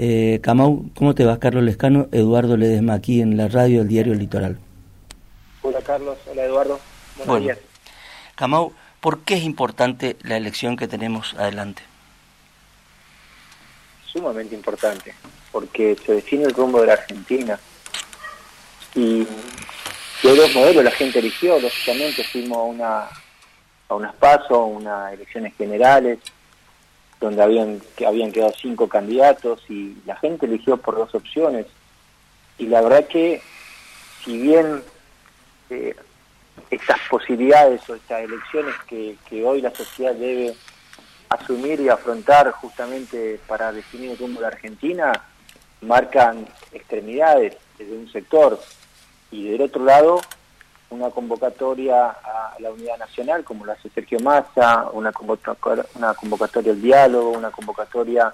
Eh, Camau, ¿cómo te vas? Carlos Lescano, Eduardo Ledesma, aquí en la radio del diario Litoral. Hola Carlos, hola Eduardo, buenos días. Camau, ¿por qué es importante la elección que tenemos adelante? Sumamente importante, porque se define el rumbo de la Argentina. Y hay dos modelos la gente eligió, lógicamente fuimos a una a unas pasos, unas elecciones generales, donde habían, habían quedado cinco candidatos y la gente eligió por dos opciones. Y la verdad que, si bien eh, estas posibilidades o estas elecciones que, que hoy la sociedad debe asumir y afrontar justamente para definir el rumbo de Argentina, marcan extremidades desde un sector y del otro lado una convocatoria a la unidad nacional, como lo hace Sergio Massa, una convocatoria, una convocatoria al diálogo, una convocatoria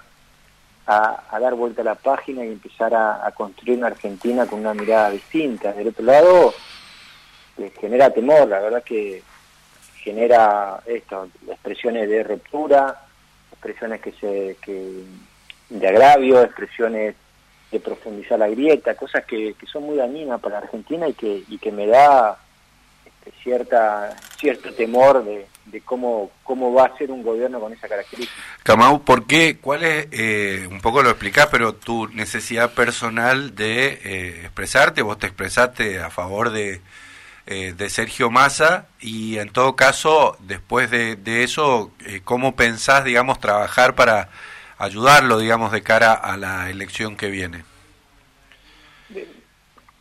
a, dar vuelta a la página y empezar a, construir una Argentina con una mirada distinta. Del otro lado, genera temor, la verdad que genera esto, expresiones de ruptura, expresiones que se que de agravio, expresiones de profundizar la grieta, cosas que, que son muy dañinas para la Argentina y que, y que me da cierta cierto temor de, cómo cómo va a ser un gobierno con esa característica. Camau, ¿por qué? ¿Cuál es, eh, un poco lo explicás, pero tu necesidad personal de eh, expresarte? Vos te expresaste a favor de, eh, de Sergio Massa y en todo caso, después de, de eso, ¿cómo pensás, digamos, trabajar para ayudarlo, digamos, de cara a la elección que viene?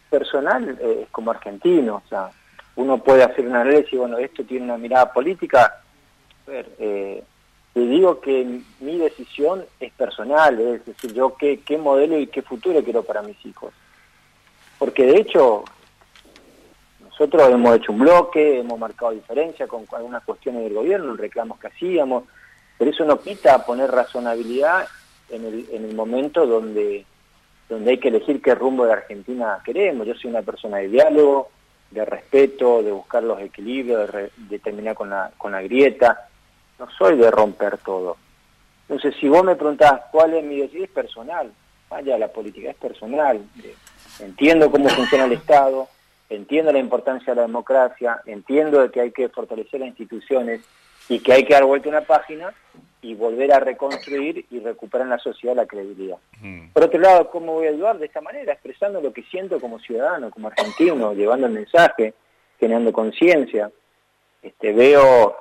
Personal, como argentino, o sea, uno puede hacer una análisis, bueno, esto tiene una mirada política. A ver, eh, te digo que mi decisión es personal, es decir, yo qué, qué modelo y qué futuro quiero para mis hijos. Porque de hecho, nosotros hemos hecho un bloque, hemos marcado diferencia con algunas cuestiones del gobierno, reclamos que hacíamos, pero eso no quita poner razonabilidad en el, en el momento donde, donde hay que elegir qué rumbo de Argentina queremos. Yo soy una persona de diálogo, de respeto, de buscar los equilibrios, de, terminar con la, con la grieta. No soy de romper todo. Entonces, si vos me preguntás cuál es mi decisión, es personal. Vaya, la política es personal. Entiendo cómo funciona el Estado, entiendo la importancia de la democracia, entiendo de que hay que fortalecer las instituciones y que hay que dar vuelta una página, y volver a reconstruir y recuperar en la sociedad la credibilidad. Mm. Por otro lado, ¿cómo voy a ayudar? De esta manera, expresando lo que siento como ciudadano, como argentino, llevando el mensaje, generando conciencia. Este, veo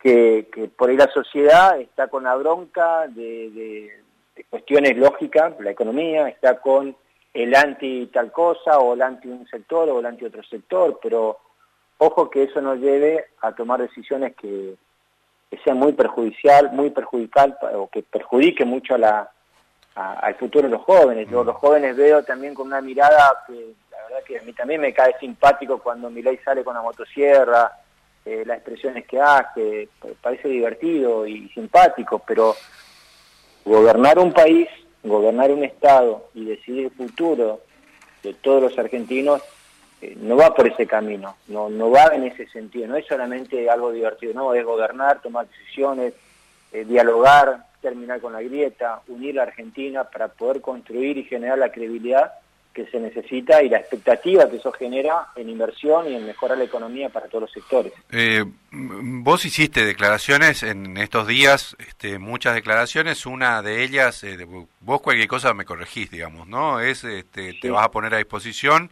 que, por ahí la sociedad está con la bronca de, cuestiones lógicas, la economía, está con el anti tal cosa o el anti un sector o el anti otro sector, pero ojo que eso nos lleve a tomar decisiones que, que sea muy perjudicial, muy perjudicial o que perjudique mucho a la, al futuro de los jóvenes. Yo mm. los jóvenes veo también con una mirada que la verdad que a mí también me cae simpático cuando Milei sale con la motosierra, eh, las expresiones que hace, parece divertido y simpático, pero gobernar un país, gobernar un Estado y decidir el futuro de todos los argentinos eh, no va por ese camino, no, no va en ese sentido, no es solamente algo divertido, no, es gobernar, tomar decisiones, eh, dialogar, terminar con la grieta, unir la Argentina para poder construir y generar la credibilidad que se necesita y la expectativa que eso genera en inversión y en mejorar la economía para todos los sectores. Eh, vos hiciste declaraciones en estos días, este, muchas declaraciones, una de ellas, vos cualquier cosa me corregís, digamos, ¿no? Es, este, te vas a poner a disposición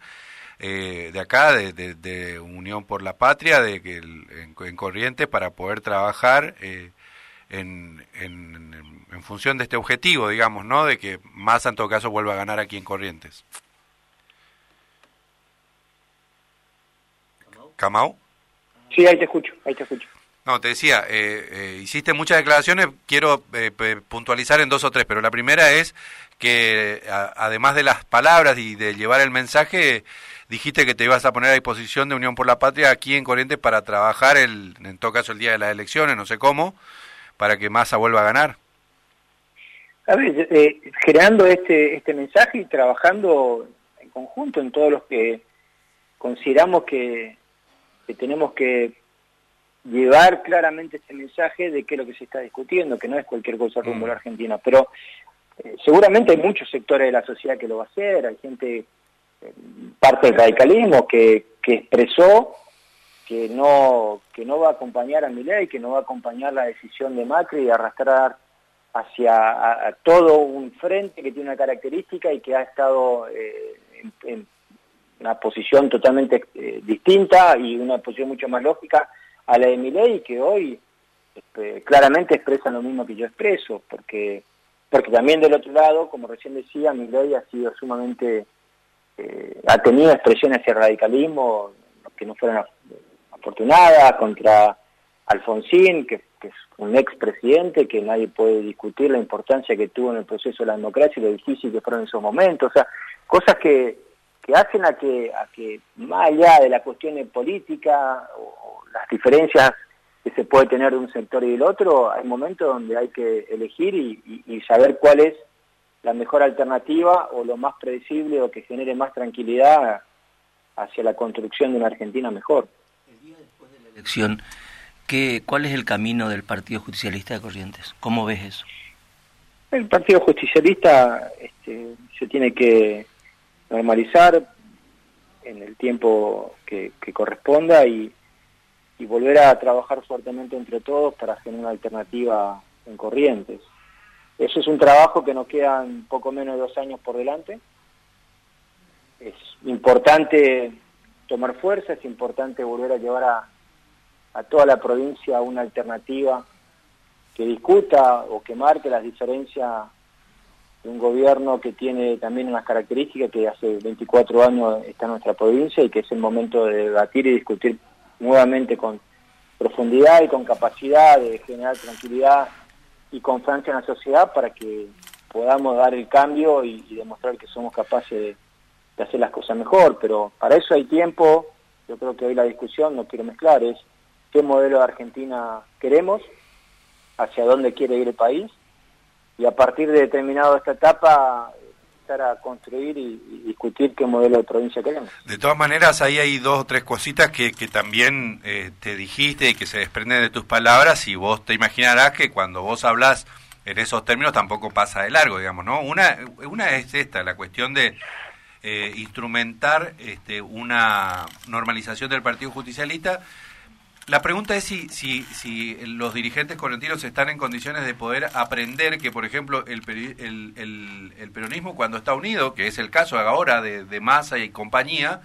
eh, de acá, de, Unión por la Patria, de que en, Corrientes, para poder trabajar eh, en, en, función de este objetivo, digamos, ¿no? De que más en todo caso vuelva a ganar aquí en Corrientes. ¿Camau? Sí, ahí te escucho, ahí te escucho. No, te decía, eh, hiciste muchas declaraciones, quiero puntualizar en dos o tres, pero la primera es que además de las palabras y de llevar el mensaje, dijiste que te ibas a poner a disposición de Unión por la Patria aquí en Corrientes para trabajar, el, en todo caso el día de las elecciones, no sé cómo, para que Massa vuelva a ganar. A ver, eh, generando este, este mensaje y trabajando en conjunto en todos los que consideramos que, que tenemos que llevar claramente este mensaje de qué es lo que se está discutiendo, que no es cualquier cosa rumbo a la mm. Argentina. Pero eh, seguramente hay muchos sectores de la sociedad que lo va a hacer, hay gente, eh, parte del radicalismo, que, que expresó que no, que no va a acompañar a Milei, que no va a acompañar la decisión de Macri de arrastrar hacia todo un frente que tiene una característica y que ha estado eh, en, una posición totalmente distinta y una posición mucho más lógica a la de Milei y que hoy este, claramente expresan lo mismo que yo expreso, porque porque también del otro lado, como recién decía, mi ley ha sido sumamente, eh, ha tenido expresiones hacia el radicalismo que no fueron afortunadas, contra Alfonsín, que, es un expresidente, que nadie puede discutir la importancia que tuvo en el proceso de la democracia y lo difícil que fueron esos momentos, o sea, cosas que, que hacen a que, a que más allá de la cuestión de política o las diferencias se puede tener de un sector y del otro, hay momentos donde hay que elegir y, saber cuál es la mejor alternativa o lo más predecible o que genere más tranquilidad hacia la construcción de una Argentina mejor. El día después de la elección, ¿qué, ¿cuál es el camino del Partido Justicialista de Corrientes? ¿Cómo ves eso? El Partido Justicialista este, se tiene que normalizar en el tiempo que corresponda y, y volver a trabajar fuertemente entre todos para generar una alternativa en Corrientes. Eso es un trabajo que nos quedan poco menos de dos años por delante. Es importante tomar fuerza, es importante volver a llevar a, a toda la provincia una alternativa que discuta o que marque las diferencias de un gobierno que tiene también unas características que hace 24 años está en nuestra provincia y que es el momento de debatir y discutir nuevamente con profundidad y con capacidad de generar tranquilidad y confianza en la sociedad para que podamos dar el cambio y, demostrar que somos capaces de, hacer las cosas mejor. Pero para eso hay tiempo, yo creo que hoy la discusión, no quiero mezclar, es qué modelo de Argentina queremos, hacia dónde quiere ir el país, y a partir de determinado esta etapa a construir y, discutir qué modelo de provincia queremos. De todas maneras, ahí hay dos o tres cositas que, también eh, te dijiste y que se desprenden de tus palabras y vos te imaginarás que cuando vos hablas en esos términos tampoco pasa de largo, digamos, ¿no? Una, una es esta, la cuestión de eh, instrumentar este, una normalización del Partido Justicialista la pregunta es si, si, si los dirigentes correntinos están en condiciones de poder aprender que, por ejemplo, el, el, el, peronismo cuando está unido, que es el caso ahora de, de Massa y compañía,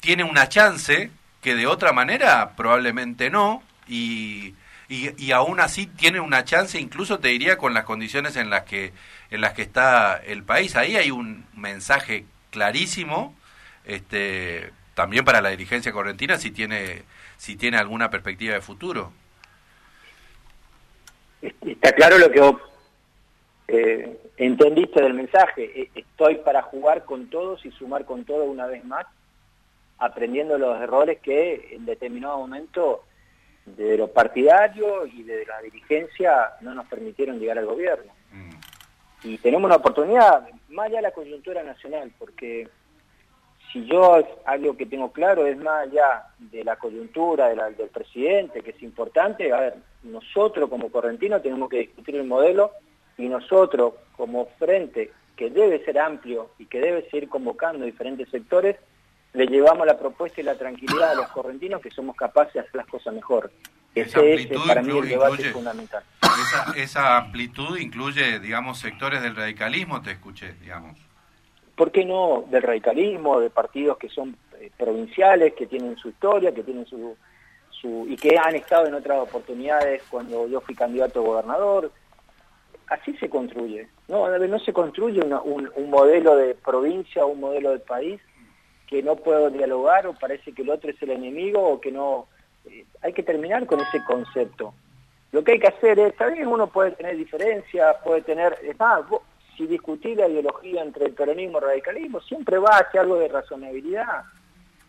tiene una chance que de otra manera probablemente no, y, y, y, aún así tiene una chance, incluso te diría con las condiciones en las que en las que está el país. Ahí hay un mensaje clarísimo, este, también para la dirigencia correntina, si tiene si tiene alguna perspectiva de futuro. Está claro lo que vos eh, entendiste del mensaje. E, estoy para jugar con todos y sumar con todos una vez más, aprendiendo los errores que en determinado momento de lo partidario y de la dirigencia no nos permitieron llegar al gobierno. Mm. Y tenemos una oportunidad, más allá de la coyuntura nacional, porque si yo algo que tengo claro es más allá de la coyuntura del presidente, que es importante, a ver, nosotros como correntino tenemos que discutir el modelo y nosotros como frente que debe ser amplio y que debe seguir convocando diferentes sectores, le llevamos la propuesta y la tranquilidad a los correntinos que somos capaces de hacer las cosas mejor. Ese es para mí el debate fundamental. Esa, esa amplitud incluye, digamos, sectores del radicalismo, te escuché, digamos. ¿Por qué no del radicalismo, de partidos que son eh, provinciales, que tienen su historia, que tienen su, su, y que han estado en otras oportunidades cuando yo fui candidato a gobernador? Así se construye, ¿no? No se construye un, un, modelo de provincia o un modelo de país que no puedo dialogar o parece que el otro es el enemigo o que no... Eh, hay que terminar con ese concepto. Lo que hay que hacer es, también uno puede tener diferencias, puede tener... Es más, si discutir la ideología entre el peronismo y el radicalismo, siempre va hacia algo de razonabilidad.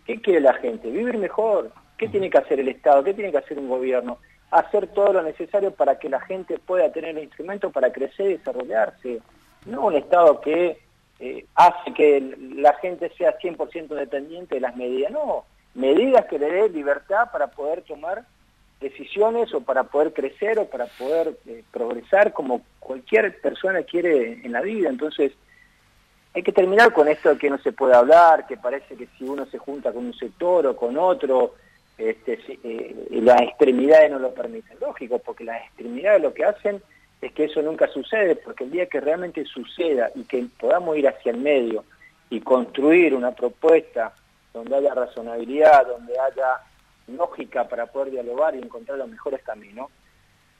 ¿Qué quiere la gente? Vivir mejor. ¿Qué tiene que hacer el Estado? ¿Qué tiene que hacer un gobierno? Hacer todo lo necesario para que la gente pueda tener el instrumento para crecer y desarrollarse. No un Estado que eh, hace que la gente sea 100% dependiente de las medidas. No, medidas que le den libertad para poder tomar decisiones o para poder crecer o para poder eh, progresar como cualquier persona quiere en la vida. Entonces, hay que terminar con esto de que no se puede hablar, que parece que si uno se junta con un sector o con otro, este, eh, las extremidades no lo permiten. Lógico, porque las extremidades lo que hacen es que eso nunca sucede, porque el día que realmente suceda y que podamos ir hacia el medio y construir una propuesta donde haya razonabilidad, donde haya lógica para poder dialogar y encontrar los mejores caminos,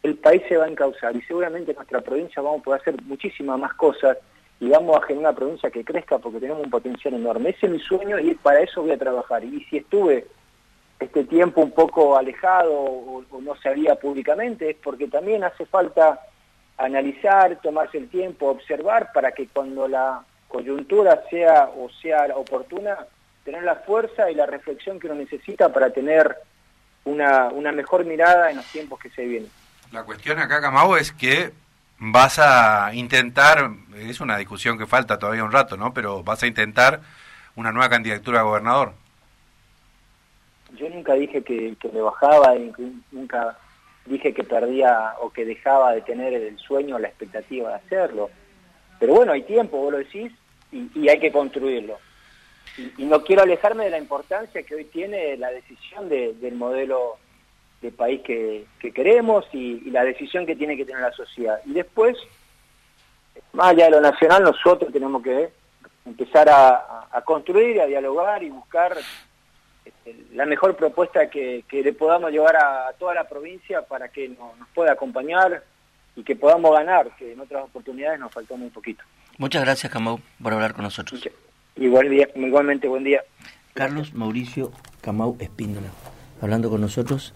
el país se va a encauzar y seguramente en nuestra provincia vamos a poder hacer muchísimas más cosas y vamos a generar una provincia que crezca porque tenemos un potencial enorme. Ese es mi sueño y para eso voy a trabajar. Y si estuve este tiempo un poco alejado o, no sabía públicamente es porque también hace falta analizar, tomarse el tiempo, observar para que cuando la coyuntura sea o sea oportuna, tener la fuerza y la reflexión que uno necesita para tener una, una mejor mirada en los tiempos que se vienen. La cuestión acá, Camau, es que vas a intentar, es una discusión que falta todavía un rato, ¿no? Pero vas a intentar una nueva candidatura a gobernador. Yo nunca dije que, que me bajaba, nunca dije que perdía o que dejaba de tener el sueño o la expectativa de hacerlo. Pero bueno, hay tiempo, vos lo decís, y, y hay que construirlo y, no quiero alejarme de la importancia que hoy tiene la decisión del modelo de país que, queremos y, la decisión que tiene que tener la sociedad. Y después, más allá de lo nacional, nosotros tenemos que empezar a, construir, a dialogar y buscar este, la mejor propuesta que, le podamos llevar a, toda la provincia para que nos, pueda acompañar y que podamos ganar, que en otras oportunidades nos faltó muy poquito. Muchas gracias, Camau, por hablar con nosotros. Igual día, igualmente, buen día. Carlos Mauricio Camau Espíndola, hablando con nosotros.